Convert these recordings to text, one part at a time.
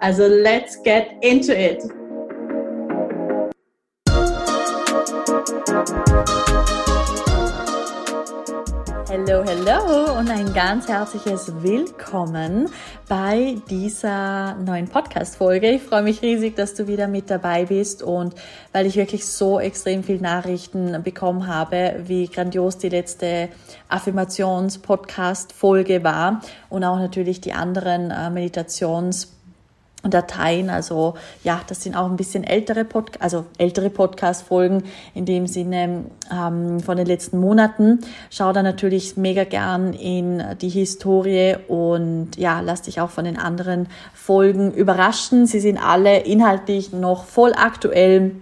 Also let's get into it! Hallo, hallo und ein ganz herzliches Willkommen bei dieser neuen Podcast-Folge. Ich freue mich riesig, dass du wieder mit dabei bist und weil ich wirklich so extrem viel Nachrichten bekommen habe, wie grandios die letzte Affirmations-Podcast-Folge war und auch natürlich die anderen äh, Meditations- Dateien, also ja, das sind auch ein bisschen ältere Pod also ältere Podcast-Folgen in dem Sinne ähm, von den letzten Monaten. Schau da natürlich mega gern in die Historie und ja, lass dich auch von den anderen Folgen überraschen. Sie sind alle inhaltlich noch voll aktuell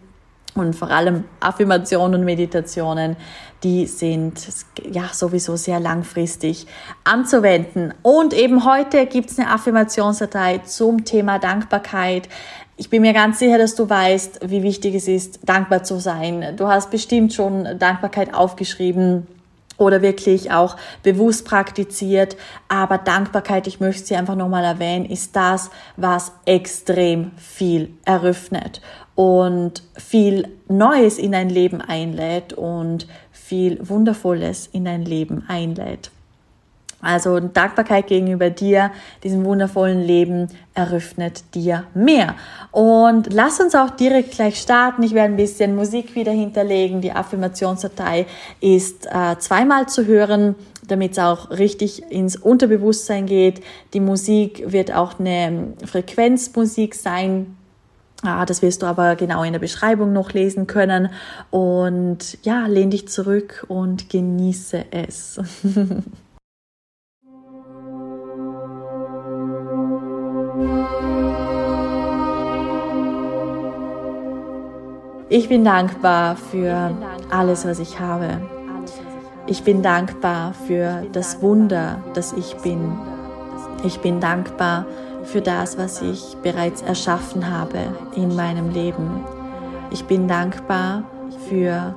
und vor allem Affirmationen und Meditationen, die sind ja sowieso sehr langfristig anzuwenden. Und eben heute gibt es eine Affirmationsdatei zum Thema Dankbarkeit. Ich bin mir ganz sicher, dass du weißt, wie wichtig es ist, dankbar zu sein. Du hast bestimmt schon Dankbarkeit aufgeschrieben oder wirklich auch bewusst praktiziert. Aber Dankbarkeit, ich möchte sie einfach nochmal erwähnen, ist das, was extrem viel eröffnet und viel Neues in dein Leben einlädt und viel Wundervolles in dein Leben einlädt. Also Dankbarkeit gegenüber dir, diesem wundervollen Leben, eröffnet dir mehr. Und lass uns auch direkt gleich starten. Ich werde ein bisschen Musik wieder hinterlegen. Die Affirmationsdatei ist äh, zweimal zu hören, damit es auch richtig ins Unterbewusstsein geht. Die Musik wird auch eine Frequenzmusik sein, Ah, das wirst du aber genau in der Beschreibung noch lesen können. Und ja, lehn dich zurück und genieße es. Ich bin dankbar für alles, was ich habe. Ich bin dankbar für das Wunder, das ich bin. Ich bin dankbar für für das, was ich bereits erschaffen habe in meinem Leben. Ich bin dankbar für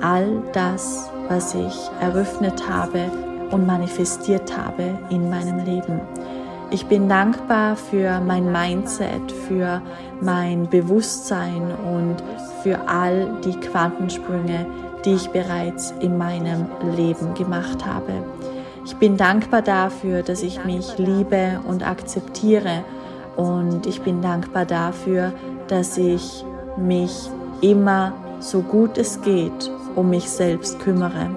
all das, was ich eröffnet habe und manifestiert habe in meinem Leben. Ich bin dankbar für mein Mindset, für mein Bewusstsein und für all die Quantensprünge, die ich bereits in meinem Leben gemacht habe. Ich bin dankbar dafür, dass ich mich liebe und akzeptiere und ich bin dankbar dafür, dass ich mich immer so gut es geht um mich selbst kümmere.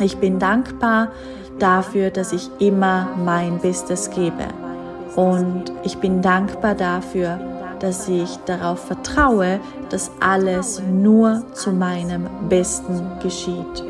Ich bin dankbar dafür, dass ich immer mein Bestes gebe. Und ich bin dankbar dafür, dass ich darauf vertraue, dass alles nur zu meinem Besten geschieht.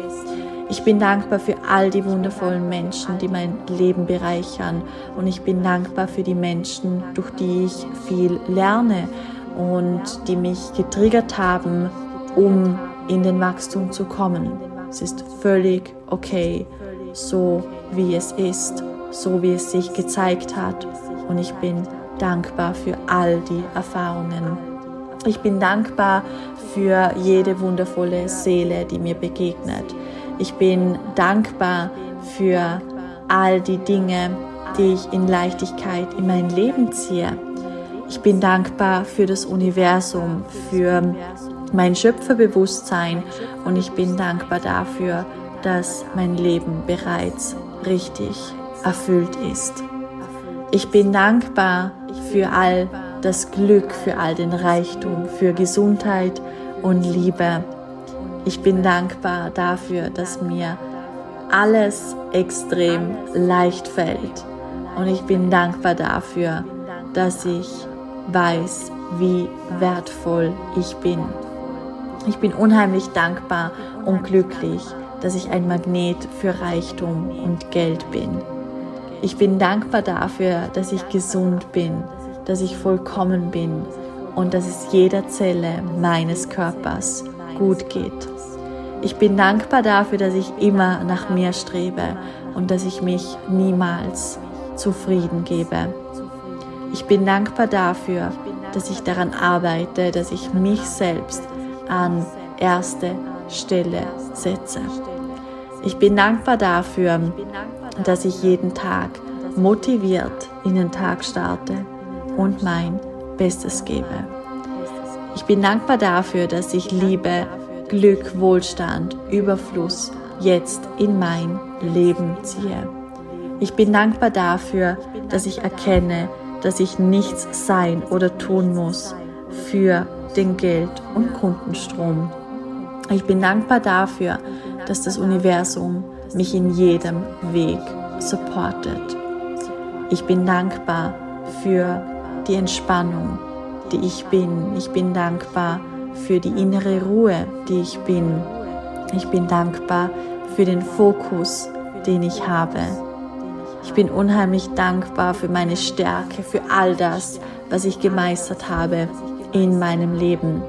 Ich bin dankbar für all die wundervollen Menschen, die mein Leben bereichern. Und ich bin dankbar für die Menschen, durch die ich viel lerne und die mich getriggert haben, um in den Wachstum zu kommen. Es ist völlig okay, so wie es ist, so wie es sich gezeigt hat. Und ich bin dankbar für all die Erfahrungen. Ich bin dankbar für jede wundervolle Seele, die mir begegnet. Ich bin dankbar für all die Dinge, die ich in Leichtigkeit in mein Leben ziehe. Ich bin dankbar für das Universum, für mein Schöpferbewusstsein und ich bin dankbar dafür, dass mein Leben bereits richtig erfüllt ist. Ich bin dankbar für all das Glück, für all den Reichtum, für Gesundheit und Liebe ich bin dankbar dafür, dass mir alles extrem leicht fällt. Und ich bin dankbar dafür, dass ich weiß, wie wertvoll ich bin. Ich bin unheimlich dankbar und glücklich, dass ich ein Magnet für Reichtum und Geld bin. Ich bin dankbar dafür, dass ich gesund bin, dass ich vollkommen bin und dass es jeder Zelle meines Körpers gut geht. Ich bin dankbar dafür, dass ich immer nach mir strebe und dass ich mich niemals zufrieden gebe. Ich bin dankbar dafür, dass ich daran arbeite, dass ich mich selbst an erste Stelle setze. Ich bin dankbar dafür, dass ich jeden Tag motiviert in den Tag starte und mein Bestes gebe. Ich bin dankbar dafür, dass ich Liebe, Glück, Wohlstand, Überfluss jetzt in mein Leben ziehe. Ich bin dankbar dafür, dass ich erkenne, dass ich nichts sein oder tun muss für den Geld- und Kundenstrom. Ich bin dankbar dafür, dass das Universum mich in jedem Weg supportet. Ich bin dankbar für die Entspannung, die ich bin. Ich bin dankbar für die innere Ruhe, die ich bin. Ich bin dankbar für den Fokus, den ich habe. Ich bin unheimlich dankbar für meine Stärke, für all das, was ich gemeistert habe in meinem Leben.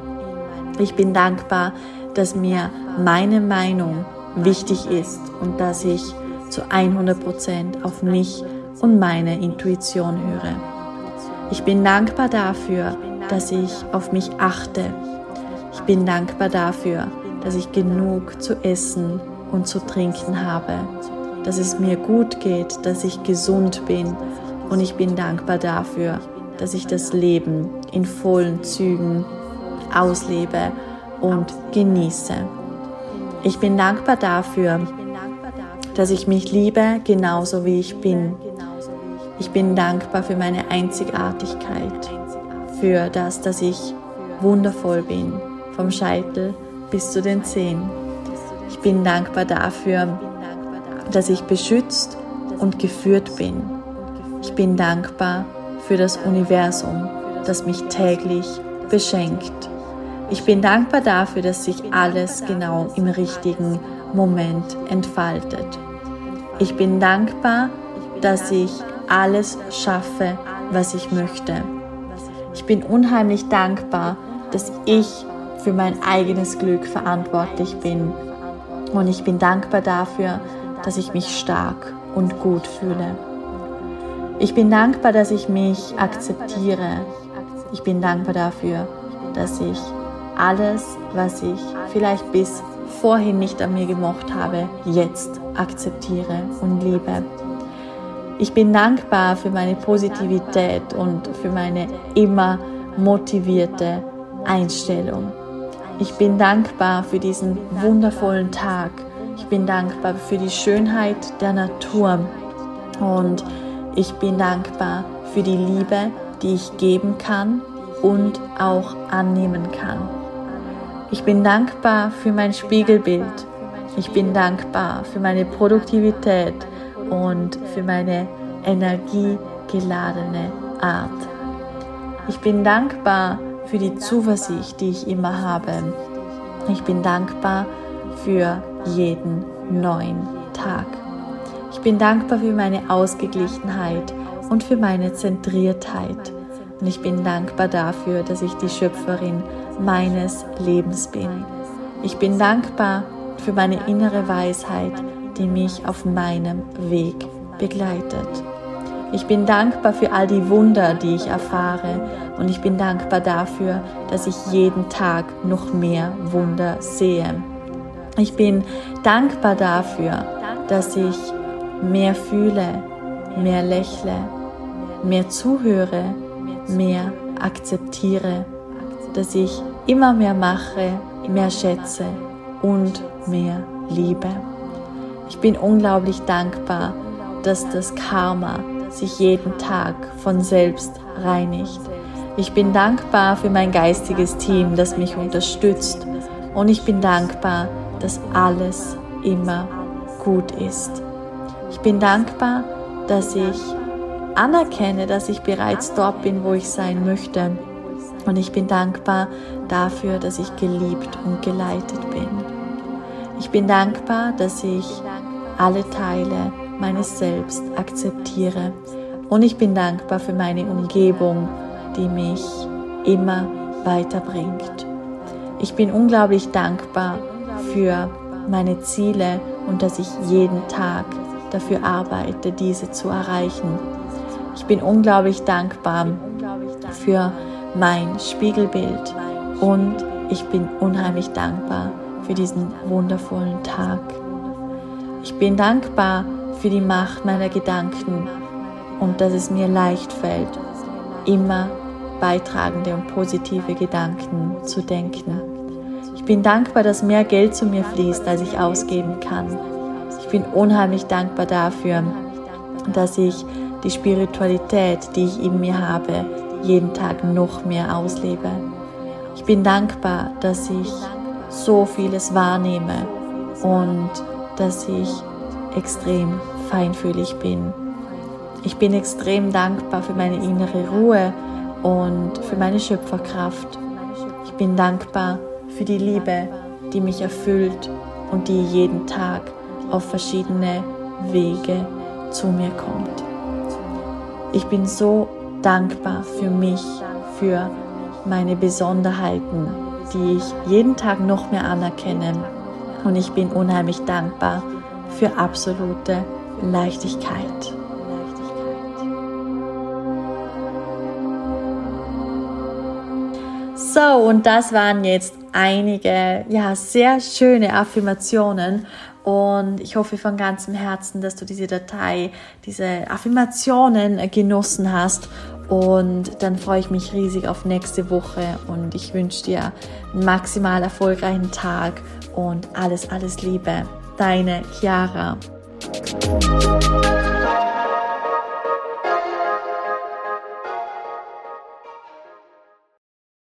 Ich bin dankbar, dass mir meine Meinung wichtig ist und dass ich zu 100% auf mich und meine Intuition höre. Ich bin dankbar dafür, dass ich auf mich achte. Ich bin dankbar dafür, dass ich genug zu essen und zu trinken habe dass es mir gut geht, dass ich gesund bin und ich bin dankbar dafür, dass ich das Leben in vollen Zügen auslebe und genieße. Ich bin dankbar dafür, dass ich mich liebe, genauso wie ich bin. Ich bin dankbar für meine Einzigartigkeit, für das, dass ich wundervoll bin, vom Scheitel bis zu den Zehen. Ich bin dankbar dafür, dass ich beschützt und geführt bin. Ich bin dankbar für das Universum, das mich täglich beschenkt. Ich bin dankbar dafür, dass sich alles genau im richtigen Moment entfaltet. Ich bin dankbar, dass ich alles schaffe, was ich möchte. Ich bin unheimlich dankbar, dass ich für mein eigenes Glück verantwortlich bin. Und ich bin dankbar dafür, dass ich mich stark und gut fühle. Ich bin dankbar, dass ich mich akzeptiere. Ich bin dankbar dafür, dass ich alles, was ich vielleicht bis vorhin nicht an mir gemocht habe, jetzt akzeptiere und liebe. Ich bin dankbar für meine Positivität und für meine immer motivierte Einstellung. Ich bin dankbar für diesen wundervollen Tag, ich bin dankbar für die Schönheit der Natur und ich bin dankbar für die Liebe, die ich geben kann und auch annehmen kann. Ich bin dankbar für mein Spiegelbild. Ich bin dankbar für meine Produktivität und für meine energiegeladene Art. Ich bin dankbar für die Zuversicht, die ich immer habe. Ich bin dankbar für jeden neuen Tag. Ich bin dankbar für meine Ausgeglichenheit und für meine Zentriertheit. Und ich bin dankbar dafür, dass ich die Schöpferin meines Lebens bin. Ich bin dankbar für meine innere Weisheit, die mich auf meinem Weg begleitet. Ich bin dankbar für all die Wunder, die ich erfahre und ich bin dankbar dafür, dass ich jeden Tag noch mehr Wunder sehe. Ich bin dankbar dafür, dass ich mehr fühle, mehr lächle, mehr zuhöre, mehr akzeptiere, dass ich immer mehr mache, mehr schätze und mehr liebe. Ich bin unglaublich dankbar, dass das Karma sich jeden Tag von selbst reinigt. Ich bin dankbar für mein geistiges Team, das mich unterstützt. Und ich bin dankbar, dass alles immer gut ist. Ich bin dankbar, dass ich anerkenne, dass ich bereits dort bin, wo ich sein möchte. Und ich bin dankbar dafür, dass ich geliebt und geleitet bin. Ich bin dankbar, dass ich alle Teile meines Selbst akzeptiere. Und ich bin dankbar für meine Umgebung die mich immer weiterbringt. Ich bin unglaublich dankbar für meine Ziele und dass ich jeden Tag dafür arbeite, diese zu erreichen. Ich bin unglaublich dankbar für mein Spiegelbild und ich bin unheimlich dankbar für diesen wundervollen Tag. Ich bin dankbar für die Macht meiner Gedanken und dass es mir leicht fällt, immer beitragende und positive Gedanken zu denken. Ich bin dankbar, dass mehr Geld zu mir fließt, als ich ausgeben kann. Ich bin unheimlich dankbar dafür, dass ich die Spiritualität, die ich in mir habe, jeden Tag noch mehr auslebe. Ich bin dankbar, dass ich so vieles wahrnehme und dass ich extrem feinfühlig bin. Ich bin extrem dankbar für meine innere Ruhe und für meine Schöpferkraft. Ich bin dankbar für die Liebe, die mich erfüllt und die jeden Tag auf verschiedene Wege zu mir kommt. Ich bin so dankbar für mich, für meine Besonderheiten, die ich jeden Tag noch mehr anerkenne. Und ich bin unheimlich dankbar für absolute Leichtigkeit. So, und das waren jetzt einige, ja, sehr schöne Affirmationen. Und ich hoffe von ganzem Herzen, dass du diese Datei, diese Affirmationen genossen hast. Und dann freue ich mich riesig auf nächste Woche und ich wünsche dir einen maximal erfolgreichen Tag und alles, alles Liebe. Deine Chiara.